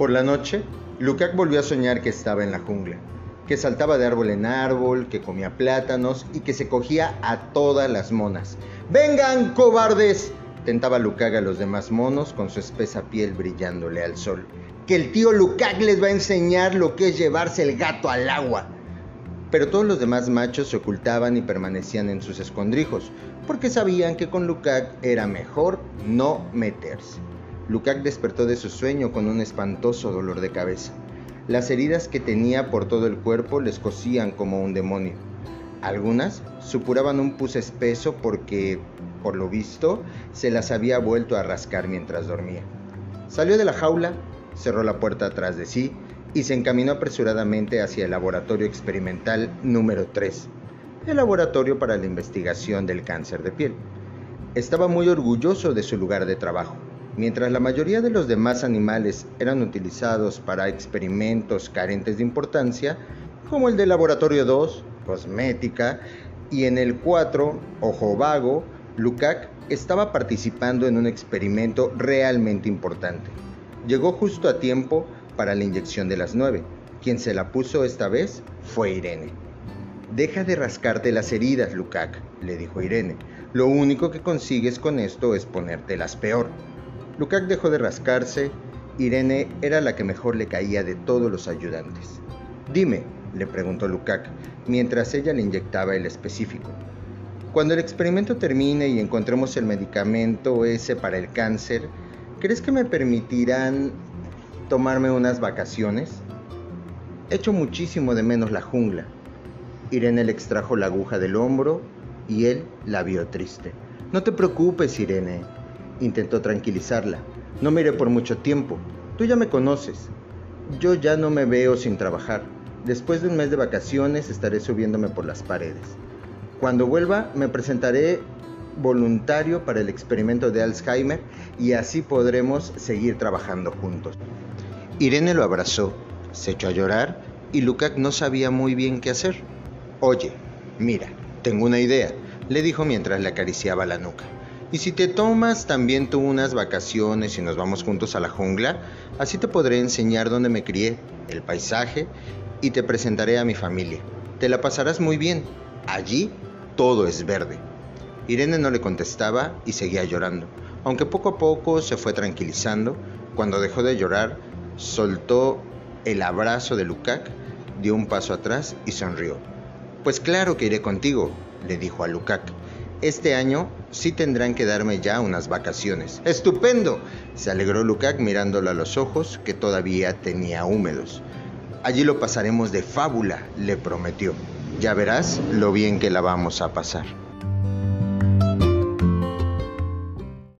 Por la noche, Lukács volvió a soñar que estaba en la jungla, que saltaba de árbol en árbol, que comía plátanos y que se cogía a todas las monas. ¡Vengan, cobardes! tentaba Lukács a los demás monos con su espesa piel brillándole al sol. Que el tío Lukács les va a enseñar lo que es llevarse el gato al agua. Pero todos los demás machos se ocultaban y permanecían en sus escondrijos, porque sabían que con Lukács era mejor no meterse. Lukács despertó de su sueño con un espantoso dolor de cabeza. Las heridas que tenía por todo el cuerpo les cosían como un demonio. Algunas supuraban un pus espeso porque, por lo visto, se las había vuelto a rascar mientras dormía. Salió de la jaula, cerró la puerta atrás de sí y se encaminó apresuradamente hacia el laboratorio experimental número 3, el laboratorio para la investigación del cáncer de piel. Estaba muy orgulloso de su lugar de trabajo. Mientras la mayoría de los demás animales eran utilizados para experimentos carentes de importancia, como el del laboratorio 2, cosmética, y en el 4, ojo vago, Lukács estaba participando en un experimento realmente importante. Llegó justo a tiempo para la inyección de las 9. Quien se la puso esta vez fue Irene. Deja de rascarte las heridas, Lukács, le dijo Irene. Lo único que consigues con esto es ponértelas peor. Lukács dejó de rascarse. Irene era la que mejor le caía de todos los ayudantes. Dime, le preguntó Lukács, mientras ella le inyectaba el específico. Cuando el experimento termine y encontremos el medicamento ese para el cáncer, ¿crees que me permitirán tomarme unas vacaciones? Echo muchísimo de menos la jungla. Irene le extrajo la aguja del hombro y él la vio triste. No te preocupes, Irene, intentó tranquilizarla. No me iré por mucho tiempo. Tú ya me conoces. Yo ya no me veo sin trabajar. Después de un mes de vacaciones estaré subiéndome por las paredes. Cuando vuelva me presentaré voluntario para el experimento de Alzheimer y así podremos seguir trabajando juntos. Irene lo abrazó, se echó a llorar y Lukács no sabía muy bien qué hacer. Oye, mira, tengo una idea, le dijo mientras le acariciaba la nuca. Y si te tomas también tú unas vacaciones y nos vamos juntos a la jungla, así te podré enseñar dónde me crié, el paisaje y te presentaré a mi familia. Te la pasarás muy bien. Allí todo es verde. Irene no le contestaba y seguía llorando, aunque poco a poco se fue tranquilizando. Cuando dejó de llorar, soltó el abrazo de Lukács, dio un paso atrás y sonrió. Pues claro que iré contigo, le dijo a Lukács. Este año sí tendrán que darme ya unas vacaciones. ¡Estupendo! se alegró Lukács mirándolo a los ojos que todavía tenía húmedos. Allí lo pasaremos de fábula, le prometió. Ya verás lo bien que la vamos a pasar.